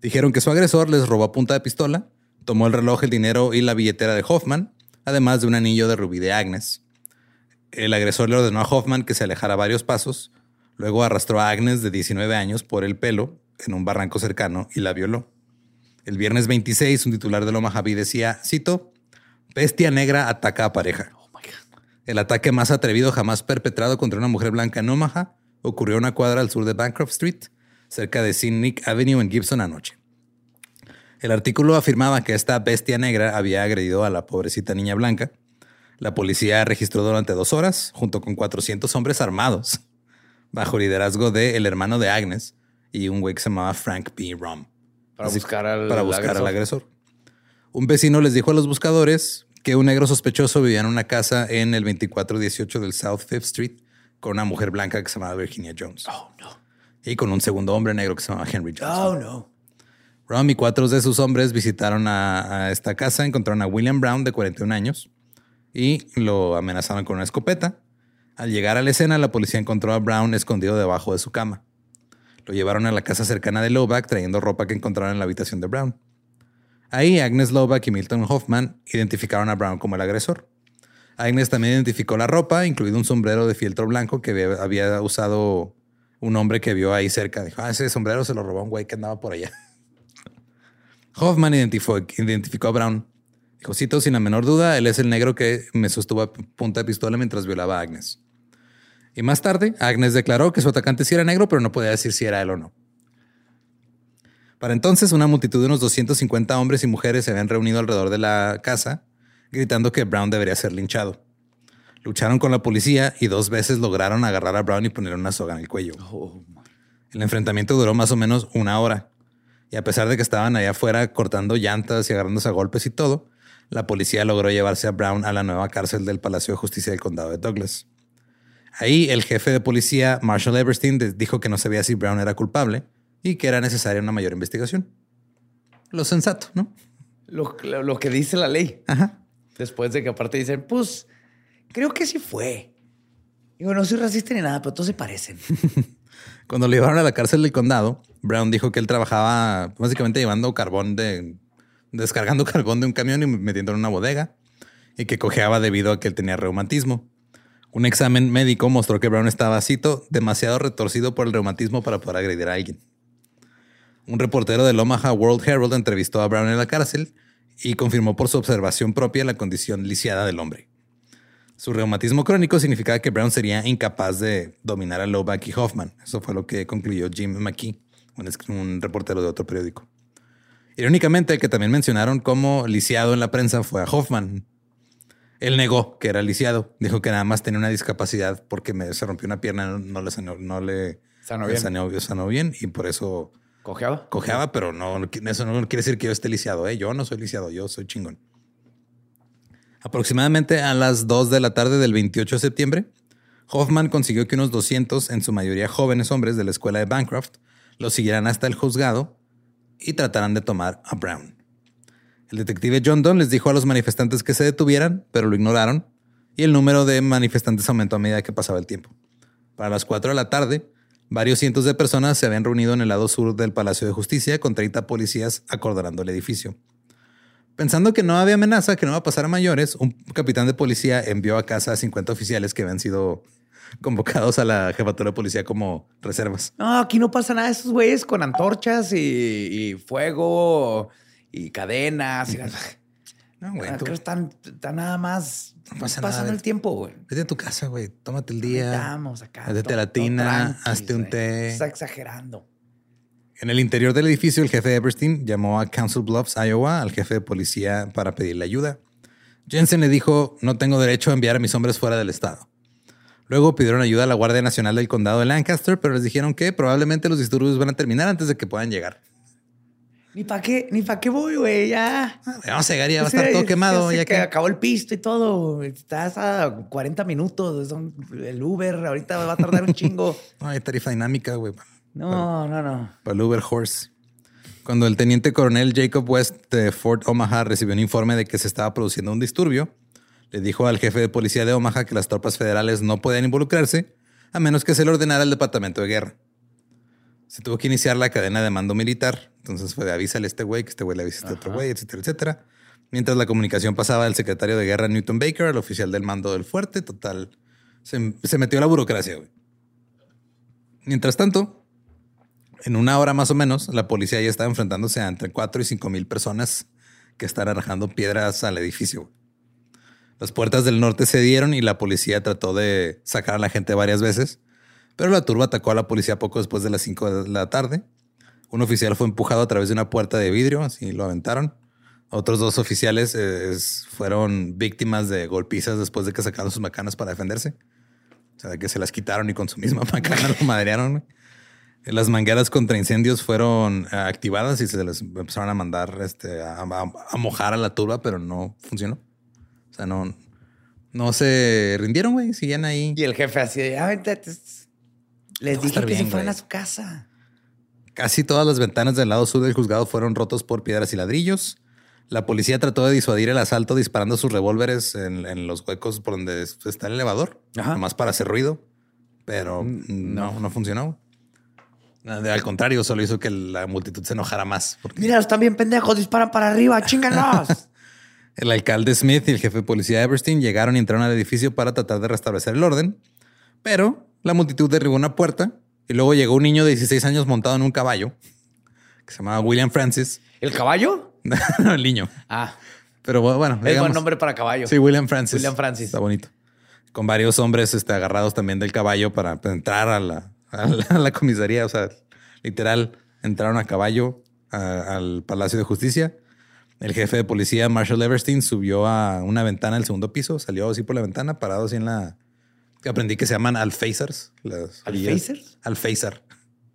Dijeron que su agresor les robó a punta de pistola, tomó el reloj, el dinero y la billetera de Hoffman, además de un anillo de rubí de Agnes. El agresor le ordenó a Hoffman que se alejara varios pasos, luego arrastró a Agnes de 19 años por el pelo en un barranco cercano y la violó. El viernes 26, un titular de Omaha decía, cito, Bestia negra ataca a pareja. Oh el ataque más atrevido jamás perpetrado contra una mujer blanca en Omaha ocurrió a una cuadra al sur de Bancroft Street, cerca de Scenic Avenue en Gibson anoche. El artículo afirmaba que esta bestia negra había agredido a la pobrecita niña blanca. La policía registró durante dos horas, junto con 400 hombres armados, bajo liderazgo del el hermano de Agnes, y un güey que se llamaba Frank P. Rom. Para buscar, al, para buscar al agresor. Un vecino les dijo a los buscadores que un negro sospechoso vivía en una casa en el 2418 del South Fifth Street con una mujer blanca que se llamaba Virginia Jones. Oh, no. Y con un segundo hombre negro que se llamaba Henry Jones. Oh, no. Rom y cuatro de sus hombres visitaron a, esta casa, encontraron a William Brown de 41 años y lo amenazaron con una escopeta. Al llegar a la escena, la policía encontró a Brown escondido debajo de su cama. Lo llevaron a la casa cercana de Lowback trayendo ropa que encontraron en la habitación de Brown. Ahí Agnes Lowback y Milton Hoffman identificaron a Brown como el agresor. Agnes también identificó la ropa, incluido un sombrero de fieltro blanco que había usado un hombre que vio ahí cerca. Dijo, ah, ese sombrero se lo robó un güey que andaba por allá. Hoffman identificó, identificó a Brown. Dijo, cito, sin la menor duda, él es el negro que me sostuvo a punta de pistola mientras violaba a Agnes. Y más tarde, Agnes declaró que su atacante sí era negro, pero no podía decir si era él o no. Para entonces, una multitud de unos 250 hombres y mujeres se habían reunido alrededor de la casa, gritando que Brown debería ser linchado. Lucharon con la policía y dos veces lograron agarrar a Brown y ponerle una soga en el cuello. Oh, el enfrentamiento duró más o menos una hora. Y a pesar de que estaban allá afuera cortando llantas y agarrándose a golpes y todo, la policía logró llevarse a Brown a la nueva cárcel del Palacio de Justicia del Condado de Douglas. Ahí el jefe de policía, Marshall Everstein, dijo que no sabía si Brown era culpable y que era necesaria una mayor investigación. Lo sensato, ¿no? Lo, lo que dice la ley. Ajá. Después de que aparte dicen, pues, creo que sí fue. Digo, no soy racista ni nada, pero todos se parecen. Cuando lo llevaron a la cárcel del condado, Brown dijo que él trabajaba básicamente llevando carbón de... descargando carbón de un camión y metiéndolo en una bodega y que cojeaba debido a que él tenía reumatismo. Un examen médico mostró que Brown estaba, cito, demasiado retorcido por el reumatismo para poder agredir a alguien. Un reportero del Omaha World Herald entrevistó a Brown en la cárcel y confirmó por su observación propia la condición lisiada del hombre. Su reumatismo crónico significaba que Brown sería incapaz de dominar a Lowback y Hoffman. Eso fue lo que concluyó Jim McKee, un reportero de otro periódico. Irónicamente, el que también mencionaron como lisiado en la prensa fue a Hoffman, él negó que era lisiado. Dijo que nada más tenía una discapacidad porque me, se rompió una pierna, no le sanó, no le sanó bien. Sanó, bien y por eso cojeaba. Cojeaba, pero no, eso no quiere decir que yo esté lisiado. ¿eh? Yo no soy lisiado, yo soy chingón. Aproximadamente a las 2 de la tarde del 28 de septiembre, Hoffman consiguió que unos 200, en su mayoría jóvenes hombres de la escuela de Bancroft, lo siguieran hasta el juzgado y trataran de tomar a Brown. El detective John Donne les dijo a los manifestantes que se detuvieran, pero lo ignoraron, y el número de manifestantes aumentó a medida que pasaba el tiempo. Para las 4 de la tarde, varios cientos de personas se habían reunido en el lado sur del Palacio de Justicia con 30 policías acordonando el edificio. Pensando que no había amenaza, que no iba a pasar a mayores, un capitán de policía envió a casa a 50 oficiales que habían sido convocados a la jefatura de policía como reservas. No, aquí no pasa nada. Esos güeyes con antorchas y, y fuego y cadenas. No, güey. Creo que están, nada más no pasa pasando el tiempo, güey. Vete a tu casa, güey. Tómate el día. Vamos acá. Vete a la tina, hazte un té. Está exagerando. En el interior del edificio, el jefe Eberstein llamó a Council Bluffs, Iowa, al jefe de policía para pedirle ayuda. Jensen le dijo, no tengo derecho a enviar a mis hombres fuera del estado. Luego pidieron ayuda a la Guardia Nacional del Condado de Lancaster, pero les dijeron que probablemente los disturbios van a terminar antes de que puedan llegar. Ni para qué, ni para qué voy, güey, ya. Ah, vamos a llegar y ya va a estar todo quemado. Ya, que acabó el pisto y todo. Estás a 40 minutos. el Uber ahorita va a tardar un chingo. no hay tarifa dinámica, güey. No, no, no. Para el Uber Horse. Cuando el teniente coronel Jacob West de Fort Omaha recibió un informe de que se estaba produciendo un disturbio, le dijo al jefe de policía de Omaha que las tropas federales no podían involucrarse a menos que se le ordenara al departamento de guerra. Se tuvo que iniciar la cadena de mando militar. Entonces fue de avísale a este güey, que este güey le avisa a este otro güey, etcétera, etcétera. Mientras la comunicación pasaba del secretario de guerra Newton Baker al oficial del mando del fuerte, total, se, se metió la burocracia. Güey. Mientras tanto, en una hora más o menos, la policía ya estaba enfrentándose a entre 4 y 5 mil personas que están arrojando piedras al edificio. Las puertas del norte se dieron y la policía trató de sacar a la gente varias veces, pero la turba atacó a la policía poco después de las 5 de la tarde. Un oficial fue empujado a través de una puerta de vidrio, así lo aventaron. Otros dos oficiales eh, fueron víctimas de golpizas después de que sacaron sus macanas para defenderse. O sea, que se las quitaron y con su misma macana lo madrearon. Las mangueras contra incendios fueron eh, activadas y se les empezaron a mandar este, a mojar a la turba, pero no funcionó. O sea, no, no se rindieron, güey. Siguen ahí. Y el jefe así de, ah, les dije que se fueran a su casa. Casi todas las ventanas del lado sur del juzgado fueron rotos por piedras y ladrillos. La policía trató de disuadir el asalto disparando sus revólveres en, los huecos por donde está el elevador, nomás para hacer ruido, pero mm, no, no, funcionó. Al contrario, solo hizo que la multitud se enojara más. Mira, están bien pendejos, disparan para arriba, chinganos. El alcalde Smith y el jefe de policía Everstein llegaron y entraron al edificio para tratar de restablecer el orden, pero la multitud derribó una puerta y luego llegó un niño de 16 años montado en un caballo que se llamaba William Francis. ¿El caballo? no, el niño. Ah. Pero bueno, es buen nombre para caballo. Sí, William Francis. William Francis. Está bonito. Con varios hombres este, agarrados también del caballo para entrar a la, a la, comisaría. O sea, literal, entraron a caballo al Palacio de Justicia el jefe de policía, Marshall Everstein, subió a una ventana del segundo piso, salió así por la ventana, parado así en la... Aprendí que se llaman alfacers. ¿Alfacers? Alfacer.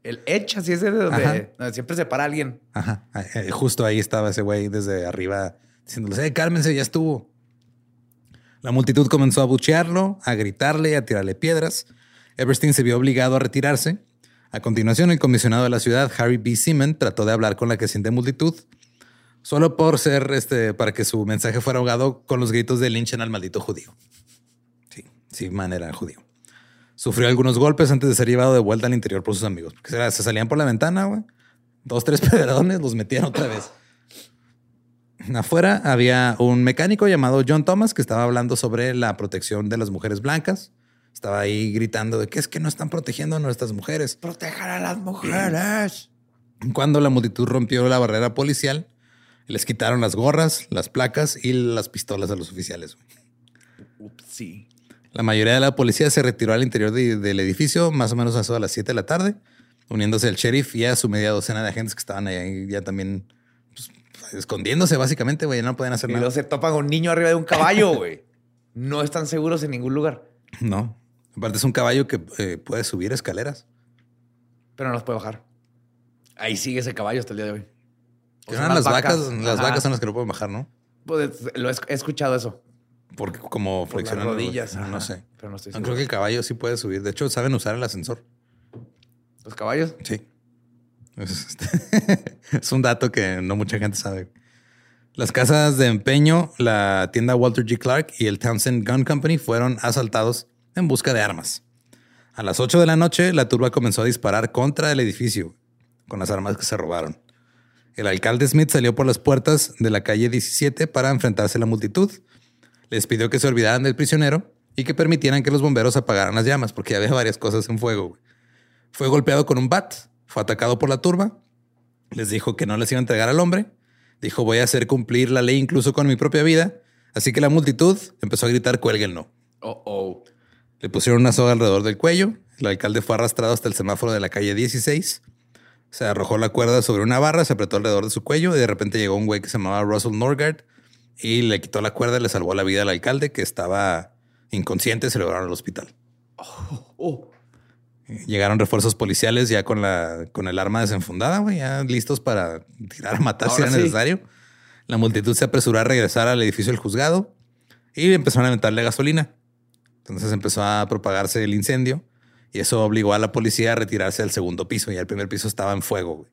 El Edge, así es de donde, siempre se para alguien. Ajá. Eh, justo ahí estaba ese güey desde arriba diciéndole, eh, cálmense, ya estuvo. La multitud comenzó a buchearlo, a gritarle, a tirarle piedras. Everstein se vio obligado a retirarse. A continuación, el comisionado de la ciudad, Harry B. Seaman, trató de hablar con la creciente multitud, solo por ser este, para que su mensaje fuera ahogado con los gritos de linchen al maldito judío. Sí, sí, manera judío. Sufrió algunos golpes antes de ser llevado de vuelta al interior por sus amigos. se salían por la ventana, güey. Dos, tres pedradones los metían otra vez. Afuera había un mecánico llamado John Thomas que estaba hablando sobre la protección de las mujeres blancas. Estaba ahí gritando de que es que no están protegiendo a nuestras mujeres. Protejan a las mujeres. Cuando la multitud rompió la barrera policial, les quitaron las gorras, las placas y las pistolas a los oficiales. sí. La mayoría de la policía se retiró al interior del edificio, más o menos a, a las 7 de la tarde, uniéndose al sheriff y a su media docena de agentes que estaban ahí ya también pues, escondiéndose, básicamente, güey. No pueden hacer y nada. Y se topan con un niño arriba de un caballo, güey. no están seguros en ningún lugar. No. Aparte, es un caballo que eh, puede subir escaleras. Pero no los puede bajar. Ahí sigue ese caballo hasta el día de hoy las vacas, las vacas son las que no pueden bajar, ¿no? Pues lo he, escuchado eso. Porque como flexionan las rodillas. no sé. Pero no estoy Creo que el caballo sí puede subir. De hecho, saben usar el ascensor. ¿Los caballos? Sí. Es, es un dato que no mucha gente sabe. Las casas de empeño, la tienda Walter G. Clark y el Townsend Gun Company fueron asaltados en busca de armas. A las 8 de la noche, la turba comenzó a disparar contra el edificio con las armas que se robaron. El alcalde Smith salió por las puertas de la calle 17 para enfrentarse a la multitud. Les pidió que se olvidaran del prisionero y que permitieran que los bomberos apagaran las llamas, porque había varias cosas en fuego. Fue golpeado con un bat, fue atacado por la turba, les dijo que no les iba a entregar al hombre, dijo voy a hacer cumplir la ley incluso con mi propia vida, así que la multitud empezó a gritar cuélguenlo. Oh, oh. Le pusieron una soga alrededor del cuello, el alcalde fue arrastrado hasta el semáforo de la calle 16 Se arrojó la cuerda sobre una barra, se apretó alrededor de su cuello y de repente llegó un güey que se llamaba Russell Norgard y le quitó la cuerda y le salvó la vida al alcalde que estaba inconsciente y se lo llevaron al hospital. Oh, oh. Llegaron refuerzos policiales ya con la con el arma desenfundada, güey, ya listos para tirar a matar si era necesario. La multitud se apresuró a regresar al edificio del juzgado y empezaron a aventarle gasolina. Entonces empezó a propagarse el incendio y eso obligó a la policía a retirarse al segundo piso. Y el primer piso estaba en fuego.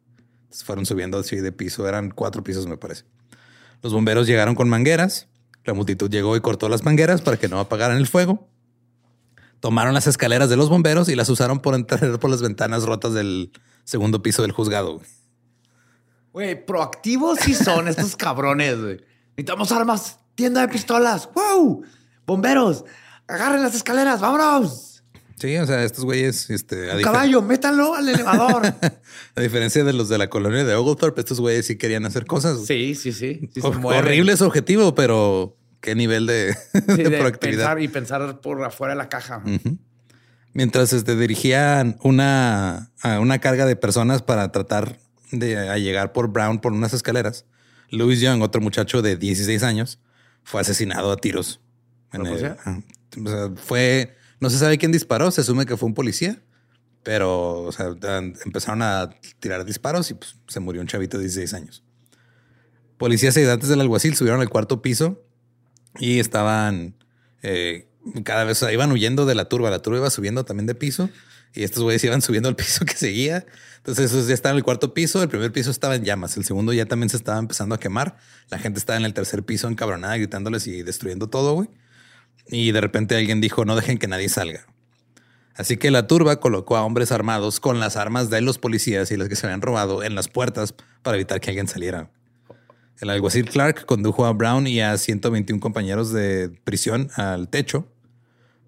Entonces fueron subiendo así de piso. Eran cuatro pisos, me parece. Los bomberos llegaron con mangueras. La multitud llegó y cortó las mangueras para que no apagaran el fuego. Tomaron las escaleras de los bomberos y las usaron por entrar por las ventanas rotas del segundo piso del juzgado. Güey, proactivos sí son estos cabrones. Güey. Necesitamos armas, tienda de pistolas. ¡Wow! Bomberos, agarren las escaleras, vámonos. Sí, o sea, estos güeyes, este, a caballo, métanlo al elevador. a diferencia de los de la colonia de Oglethorpe, estos güeyes sí querían hacer cosas. Sí, sí, sí. horrible su objetivo, pero qué nivel de, proactividad. y pensar por afuera de la caja. Mientras este, dirigían una, una carga de personas para tratar de llegar por Brown por unas escaleras, Louis Young, otro muchacho de 16 años, fue asesinado a tiros. Fue no se sabe quién disparó, se asume que fue un policía, pero empezaron a tirar disparos y pues, se murió un chavito de 16 años. Policías y ayudantes del alguacil subieron al cuarto piso y estaban eh, cada vez iban huyendo de la turba. La turba iba subiendo también de piso y estos güeyes iban subiendo al piso que seguía. Entonces esos ya estaban en el cuarto piso. El primer piso estaba en llamas. El segundo ya también se estaba empezando a quemar. La gente estaba en el tercer piso encabronada, gritándoles y destruyendo todo, güey y de repente alguien dijo no dejen que nadie salga. Así que la turba colocó a hombres armados con las armas de los policías y las que se habían robado en las puertas para evitar que alguien saliera. El alguacil Clark condujo a Brown y a 121 compañeros de prisión al techo,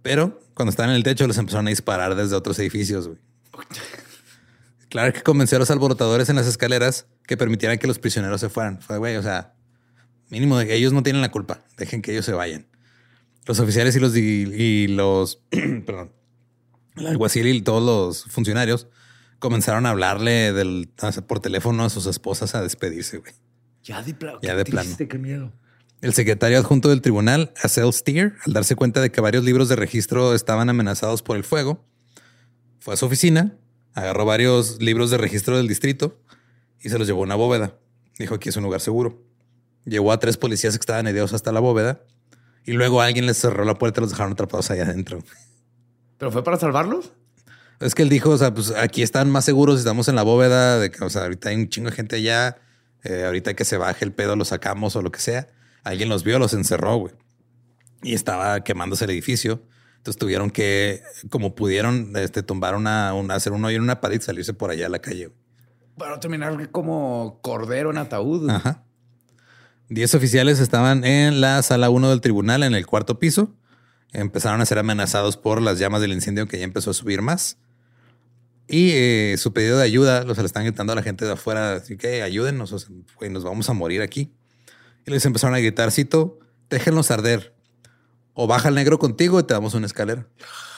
pero cuando estaban en el techo los empezaron a disparar desde otros edificios. Clark convenció a los alborotadores en las escaleras que permitieran que los prisioneros se fueran. Fue, güey, o sea, mínimo de que ellos no tienen la culpa. Dejen que ellos se vayan. Los oficiales y los, y, los, perdón, el alguacil y todos los funcionarios comenzaron a hablarle del, por teléfono a sus esposas a despedirse, güey. Ya de plano. Ya de plano. Qué miedo. El secretario adjunto del tribunal, Acel Steer, al darse cuenta de que varios libros de registro estaban amenazados por el fuego, fue a su oficina, agarró varios libros de registro del distrito y se los llevó a una bóveda. Dijo aquí es un lugar seguro. Llevó a tres policías que estaban heridos hasta la bóveda y luego alguien les cerró la puerta y los dejaron atrapados ahí adentro. ¿Pero fue para salvarlos? Es que él dijo, o sea, pues aquí están más seguros, estamos en la bóveda, de que, o sea, ahorita hay un chingo de gente allá, eh, ahorita que se baje el pedo lo sacamos o lo que sea. Alguien los vio, los encerró, güey. Y estaba quemándose el edificio. Entonces tuvieron que, como pudieron, este, tumbar una, hacer un hoyo en una pared y salirse por allá a la calle. Para terminar como cordero en ataúd. Ajá. Diez oficiales estaban en la sala 1 del tribunal, en el cuarto piso. Empezaron a ser amenazados por las llamas del incendio que ya empezó a subir más. Y eh, su pedido de ayuda, los le están gritando a la gente de afuera, así que ayúdenos, nos vamos a morir aquí. Y les empezaron a gritar, cito, déjenlos arder. O baja el negro contigo y te damos una escalera.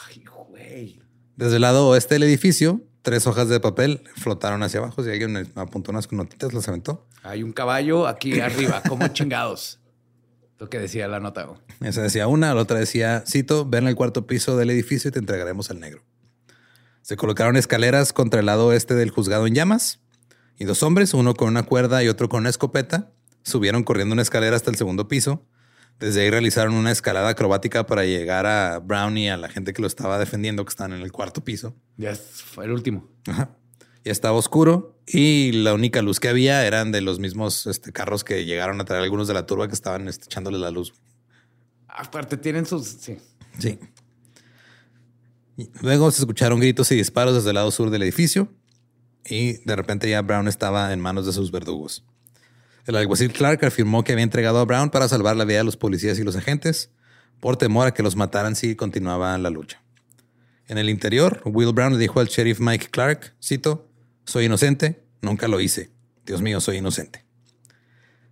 Ay, güey. Desde el lado oeste del edificio, tres hojas de papel flotaron hacia abajo. Si alguien apuntó unas notitas, las aventó. Hay un caballo aquí arriba, como chingados. Lo que decía la nota. Esa decía una, la otra decía, cito, ven al cuarto piso del edificio y te entregaremos al negro. Se colocaron escaleras contra el lado oeste del juzgado en llamas y dos hombres, uno con una cuerda y otro con una escopeta, subieron corriendo una escalera hasta el segundo piso. Desde ahí realizaron una escalada acrobática para llegar a Brown y a la gente que lo estaba defendiendo, que estaban en el cuarto piso. Ya fue el último. Ajá. Ya estaba oscuro y la única luz que había eran de los mismos este, carros que llegaron a traer algunos de la turba que estaban este, echándole la luz. Aparte tienen sus... Sí. Sí. Luego se escucharon gritos y disparos desde el lado sur del edificio y de repente ya Brown estaba en manos de sus verdugos. El alguacil Clark afirmó que había entregado a Brown para salvar la vida de los policías y los agentes por temor a que los mataran si continuaba la lucha. En el interior, Will Brown le dijo al sheriff Mike Clark, cito, soy inocente, nunca lo hice. Dios mío, soy inocente.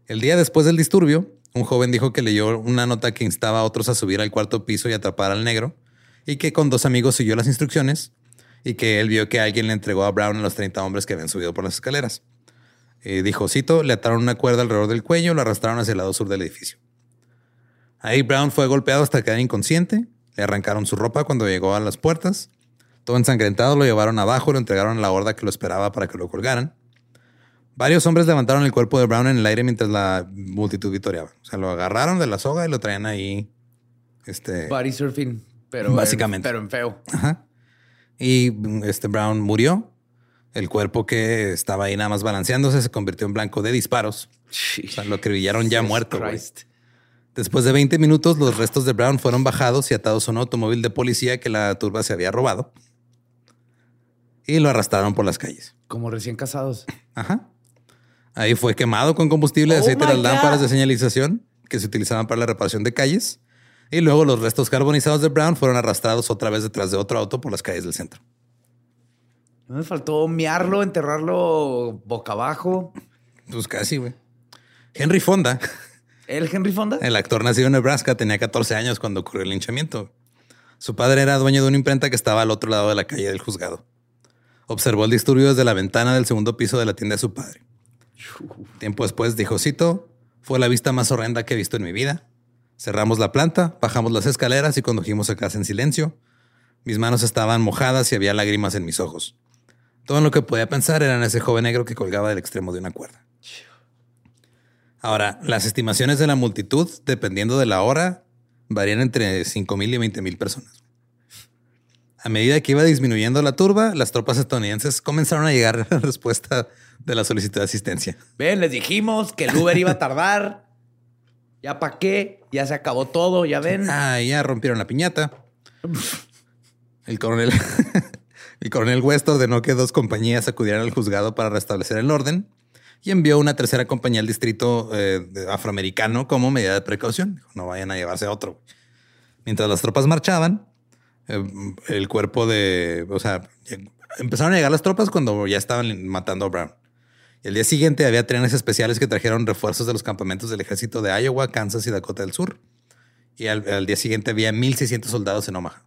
El día después del disturbio, un joven dijo que leyó una nota que instaba a otros a subir al cuarto piso y atrapar al negro, y que con dos amigos siguió las instrucciones, y que él vio que alguien le entregó a Brown a los 30 hombres que habían subido por las escaleras. Eh, dijo, cito, le ataron una cuerda alrededor del cuello y lo arrastraron hacia el lado sur del edificio. Ahí Brown fue golpeado hasta quedar inconsciente, le arrancaron su ropa cuando llegó a las puertas, todo ensangrentado lo llevaron abajo y lo entregaron a la horda que lo esperaba para que lo colgaran. Varios hombres levantaron el cuerpo de Brown en el aire mientras la multitud victoriaba. O sea, lo agarraron de la soga y lo traían ahí. Este. Body surfing, pero. Básicamente. pero en feo. Ajá. Y este Brown murió. El cuerpo que estaba ahí nada más balanceándose se convirtió en blanco de disparos. O sea, lo acribillaron ya muerto. Después de 20 minutos, los restos de Brown fueron bajados y atados a un automóvil de policía que la turba se había robado. Y lo arrastraron por las calles. Como recién casados. Ajá. Ahí fue quemado con combustible de oh aceite las lámparas de señalización que se utilizaban para la reparación de calles. Y luego los restos carbonizados de Brown fueron arrastrados otra vez detrás de otro auto por las calles del centro. No me faltó miarlo, enterrarlo boca abajo. Pues casi, güey. Henry Fonda. ¿El Henry Fonda? El actor nacido en Nebraska tenía 14 años cuando ocurrió el linchamiento. Su padre era dueño de una imprenta que estaba al otro lado de la calle del juzgado. Observó el disturbio desde la ventana del segundo piso de la tienda de su padre. Tiempo después dijo, cito, fue la vista más horrenda que he visto en mi vida. Cerramos la planta, bajamos las escaleras y condujimos a casa en silencio. Mis manos estaban mojadas y había lágrimas en mis ojos. Todo lo que podía pensar era en ese joven negro que colgaba del extremo de una cuerda. Ahora, las estimaciones de la multitud, dependiendo de la hora, varían entre 5.000 y 20.000 personas. A medida que iba disminuyendo la turba, las tropas estadounidenses comenzaron a llegar a respuesta de la solicitud de asistencia. Ven, les dijimos que el Uber iba a tardar. ¿Ya para qué? Ya se acabó todo, ya ven. Ah, ya rompieron la piñata. El coronel, el coronel West ordenó que dos compañías acudieran al juzgado para restablecer el orden y envió una tercera compañía al distrito eh, afroamericano como medida de precaución. no vayan a llevarse a otro. Mientras las tropas marchaban, eh, el cuerpo de, o sea, empezaron a llegar las tropas cuando ya estaban matando a Brown. El día siguiente había trenes especiales que trajeron refuerzos de los campamentos del ejército de Iowa, Kansas y Dakota del Sur. Y al, día siguiente había 1.600 soldados en Omaha.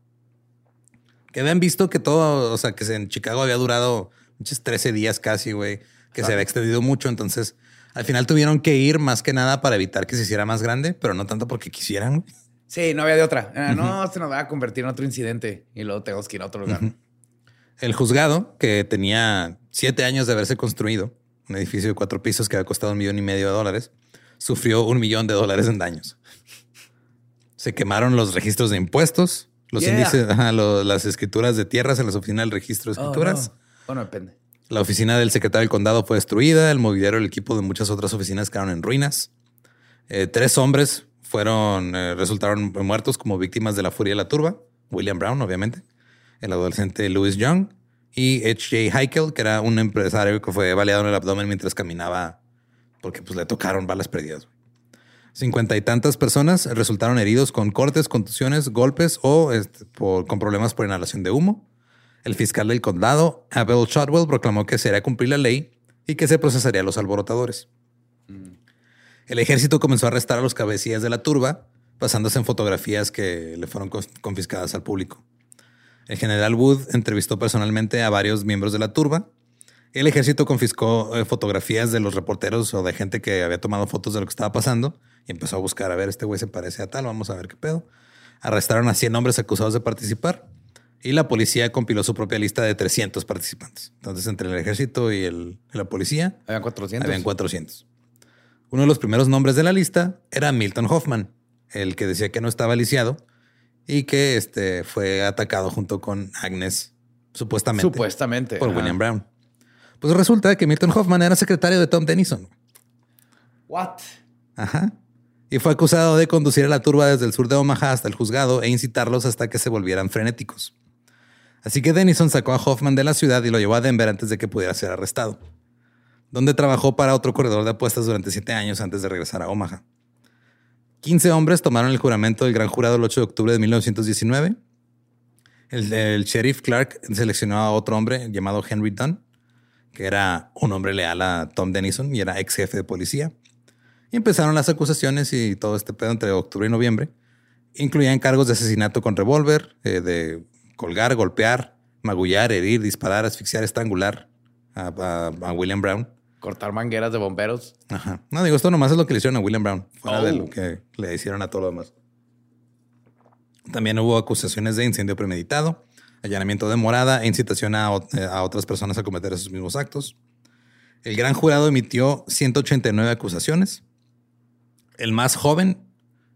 Que habían visto que todo, o sea, que en Chicago había durado muchos 13 días casi, güey, que se había extendido mucho. Entonces, al final tuvieron que ir más que nada para evitar que se hiciera más grande, pero no tanto porque quisieran. Sí, no había de otra. No, se nos va a convertir en otro incidente y luego tenemos que ir a otro lugar. El juzgado, que tenía siete años de haberse construido, un edificio de cuatro pisos que había costado un millón y medio de dólares, sufrió un millón de dólares en daños. Se quemaron los registros de impuestos, los índices, las escrituras de tierras en las oficinas del registro de oh, escrituras. Bueno, depende. La oficina del secretario del condado fue destruida, el mobiliario el equipo de muchas otras oficinas quedaron en ruinas. Eh, tres hombres fueron, eh, resultaron muertos como víctimas de la furia de la turba. William Brown, obviamente, el adolescente Louis Young y H.J. Heikel, que era un empresario que fue baleado en el abdomen mientras caminaba porque pues le tocaron balas perdidas. Cincuenta y tantas personas resultaron heridos con cortes, contusiones, golpes o este, con problemas por inhalación de humo. El fiscal del condado, Abel Shotwell, proclamó que se haría cumplir la ley y que se procesaría a los alborotadores. El ejército comenzó a arrestar a los cabecillas de la turba, basándose en fotografías que le fueron confiscadas al público. El general Wood entrevistó personalmente a varios miembros de la turba. El ejército confiscó eh, fotografías de los reporteros o de gente que había tomado fotos de lo que estaba pasando y empezó a buscar, a ver, este güey se parece a tal, vamos a ver qué pedo. Arrestaron a 100 hombres acusados de participar y la policía compiló su propia lista de 300 participantes. Entonces, entre el ejército y, la policía... Habían 400. Habían 400. Uno de los primeros nombres de la lista era Milton Hoffman, el que decía que no estaba lisiado y que este, fue atacado junto con Agnes, supuestamente. Supuestamente. Por William Brown. Pues resulta que Milton Hoffman era secretario de Tom Denison. What? Ajá. Y fue acusado de conducir a la turba desde el sur de Omaha hasta el juzgado e incitarlos hasta que se volvieran frenéticos. Así que Denison sacó a Hoffman de la ciudad y lo llevó a Denver antes de que pudiera ser arrestado donde trabajó para otro corredor de apuestas durante siete años antes de regresar a Omaha. 15 hombres tomaron el juramento del gran jurado el 8 de octubre de 1919. El, sheriff Clark seleccionó a otro hombre llamado Henry Dunn, que era un hombre leal a Tom Denison y era ex jefe de policía. Y empezaron las acusaciones y todo este pedo entre octubre y noviembre. Incluían cargos de asesinato con revólver, eh, de colgar, golpear, magullar, herir, disparar, asfixiar, estrangular a, William Brown. Cortar mangueras de bomberos. Ajá. No, digo, esto nomás es lo que le hicieron a William Brown, fuera de lo oh. que le hicieron a todos los demás. También hubo acusaciones de incendio premeditado, allanamiento de morada e incitación a, eh, a otras personas a cometer esos mismos actos. El gran jurado emitió 189 acusaciones. El más joven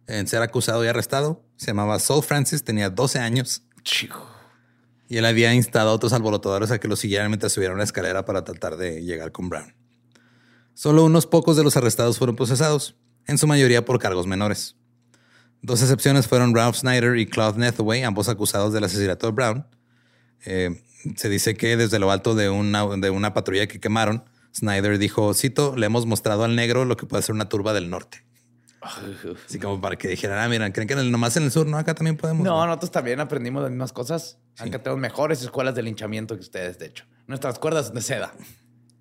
en ser acusado y arrestado se llamaba Saul Francis, tenía 12 años. Chico. Y él había instado a otros alborotadores a que lo siguieran mientras subieran una escalera para tratar de llegar con Brown. Solo unos pocos de los arrestados fueron procesados, en su mayoría por cargos menores. Dos excepciones fueron Ralph Snyder y Claude Nethaway, ambos acusados del asesinato de Brown. Eh, se dice que desde lo alto de una, de una patrulla que quemaron, Snyder dijo, cito, le hemos mostrado al negro lo que puede ser una turba del norte. Así como para que dijeran, ah, mira, creen que nomás en el sur, no, acá también podemos. No, nosotros también aprendimos las mismas cosas. Acá tenemos mejores escuelas de linchamiento que ustedes, de hecho. Nuestras cuerdas de seda.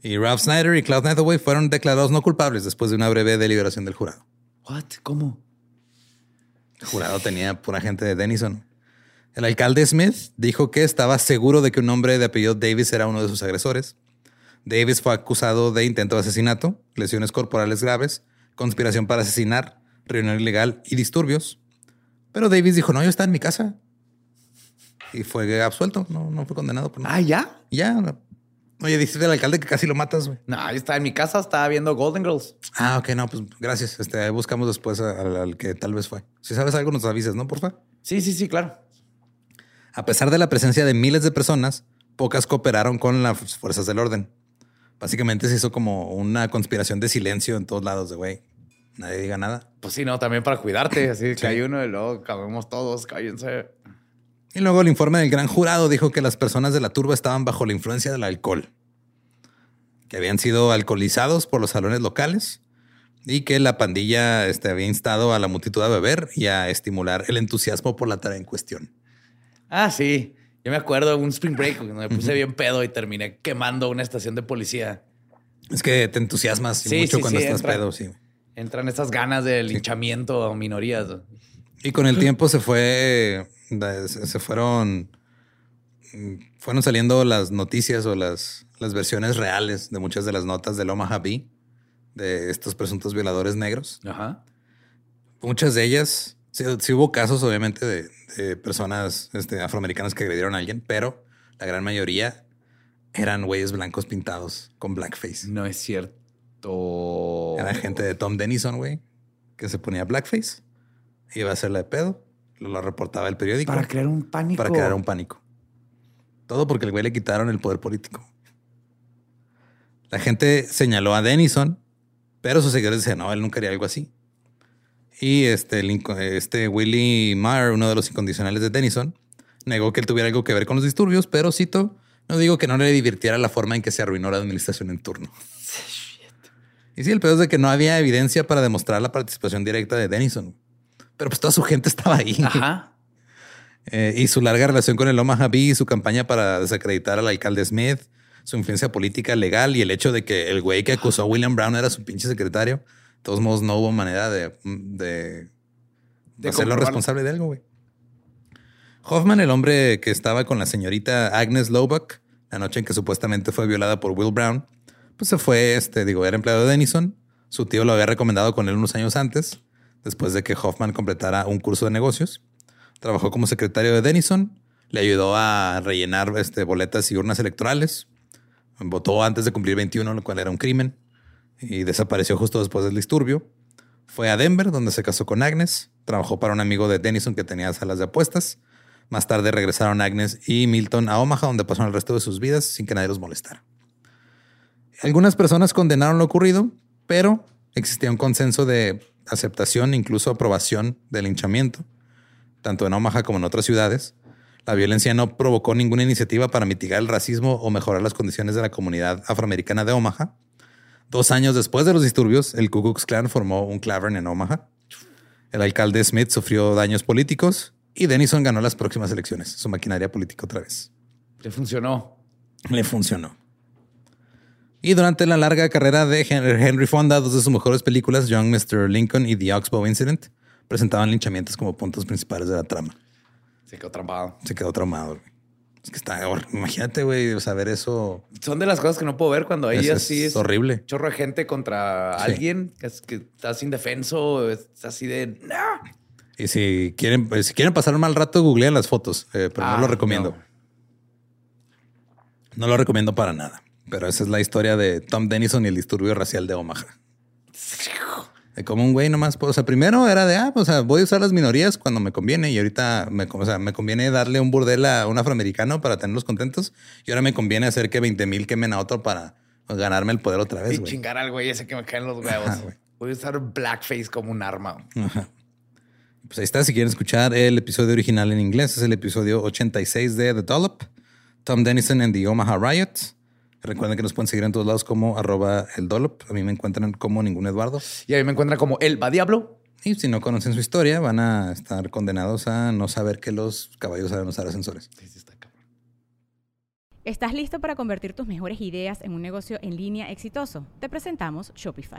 Y Ralph Snyder y Cloud Hathaway fueron declarados no culpables después de una breve deliberación del jurado. What? ¿Cómo? El jurado tenía pura gente de Denison. El alcalde Smith dijo que estaba seguro de que un hombre de apellido Davis era uno de sus agresores. Davis fue acusado de intento de asesinato, lesiones corporales graves conspiración para asesinar, reunión ilegal y disturbios. Pero Davis dijo, no, yo estaba en mi casa. Y fue absuelto, no, no fue condenado por nada. Ah, ¿ya? Ya. Oye, dice el alcalde que casi lo matas, güey. No, yo estaba en mi casa, estaba viendo Golden Girls. Ah, ok, no, pues gracias. Este, buscamos después al, que tal vez fue. Si sabes algo, nos avises, ¿no, porfa? Sí, sí, sí, claro. A pesar de la presencia de miles de personas, pocas cooperaron con las fuerzas del orden. Básicamente se hizo como una conspiración de silencio en todos lados de güey. Nadie diga nada. Pues sí, no, también para cuidarte. Así que hay uno y luego cabemos todos, cállense. Y luego el informe del gran jurado dijo que las personas de la turba estaban bajo la influencia del alcohol, que habían sido alcoholizados por los salones locales y que la pandilla este, había instado a la multitud a beber y a estimular el entusiasmo por la tarea en cuestión. Ah, sí. Yo me acuerdo de un spring break me puse bien pedo y terminé quemando una estación de policía. Es que te entusiasmas mucho cuando estás pedo, sí. Entran estas ganas de linchamiento a minorías. Y con el tiempo se fue, se fueron, fueron saliendo las noticias o las, las versiones reales de muchas de las notas del Omaha Bee de estos presuntos violadores negros. Ajá. Muchas de ellas, sí hubo casos obviamente de, personas este, afroamericanas que agredieron a alguien, pero la gran mayoría eran güeyes blancos pintados con blackface. No es cierto. Era gente de Tom Denison, güey, que se ponía blackface, iba a hacerla de pedo, lo, reportaba el periódico. Para crear un pánico. Para crear un pánico. Todo porque el güey le quitaron el poder político. La gente señaló a Denison, pero sus seguidores decían, no, él nunca haría algo así. Y este, este Willie Maher, uno de los incondicionales de Denison, negó que él tuviera algo que ver con los disturbios, pero cito, no digo que no le divirtiera la forma en que se arruinó la administración en turno. Y sí, el peor es de que no había evidencia para demostrar la participación directa de Denison. Pero pues toda su gente estaba ahí. Ajá. Eh, y su larga relación con el Omaha Bee y su campaña para desacreditar al alcalde Smith, su influencia política legal y el hecho de que el güey que acusó a William Brown era su pinche secretario todos modos no hubo manera de, de, hacerlo responsable de algo, güey. Hoffman, el hombre que estaba con la señorita Agnes Lobach la noche en que supuestamente fue violada por Will Brown, pues se fue, este, digo, era empleado de Denison. Su tío lo había recomendado con él unos años antes, después de que Hoffman completara un curso de negocios. Trabajó como secretario de Denison, le ayudó a rellenar este, boletas y urnas electorales. Votó antes de cumplir 21, lo cual era un crimen y desapareció justo después del disturbio. Fue a Denver, donde se casó con Agnes. Trabajó para un amigo de Denison que tenía salas de apuestas. Más tarde regresaron Agnes y Milton a Omaha, donde pasaron el resto de sus vidas sin que nadie los molestara. Algunas personas condenaron lo ocurrido, pero existía un consenso de aceptación, incluso aprobación del linchamiento, tanto en Omaha como en otras ciudades. La violencia no provocó ninguna iniciativa para mitigar el racismo o mejorar las condiciones de la comunidad afroamericana de Omaha. Dos años después de los disturbios, el Ku Klux Klan formó un clavern en Omaha. El alcalde Smith sufrió daños políticos y Denison ganó las próximas elecciones, su maquinaria política otra vez. Le funcionó. Le funcionó. Y durante la larga carrera de Henry Fonda, dos de sus mejores películas, Young Mr. Lincoln y The Oxbow Incident, presentaban linchamientos como puntos principales de la trama. Se quedó traumado. Se quedó traumado. Es que está, imagínate, güey, saber eso. Son de las cosas que no puedo ver cuando hay así es, horrible. Chorro de gente contra alguien que, es, que está sin defenso, es así de Y si quieren, pues, si quieren pasar un mal rato, googleen las fotos, eh, pero no lo ah, recomiendo. No. lo recomiendo para nada. Pero esa es la historia de Tom Denison y el disturbio racial de Omaha. Como un güey nomás, o sea, primero era de, ah, pues, o sea, voy a usar las minorías cuando me conviene y ahorita me, o sea, me conviene darle un burdel a un afroamericano para tenerlos contentos y ahora me conviene hacer que 20 mil quemen a otro para ganarme el poder otra vez. Y chingar al güey ese que me caen los huevos. voy a usar blackface como un arma. Pues ahí está, si quieren escuchar el episodio original en inglés, es el episodio 86 de The Dollop, Tom Denison and the Omaha Riots. Recuerden que nos pueden seguir en todos lados como arroba el Dolop. A mí me encuentran como ningún Eduardo. Y a mí me encuentran como el va diablo. Y si no conocen su historia, van a estar condenados a no saber que los caballos saben usar ascensores. ¿Estás listo para convertir tus mejores ideas en un negocio en línea exitoso? Te presentamos Shopify.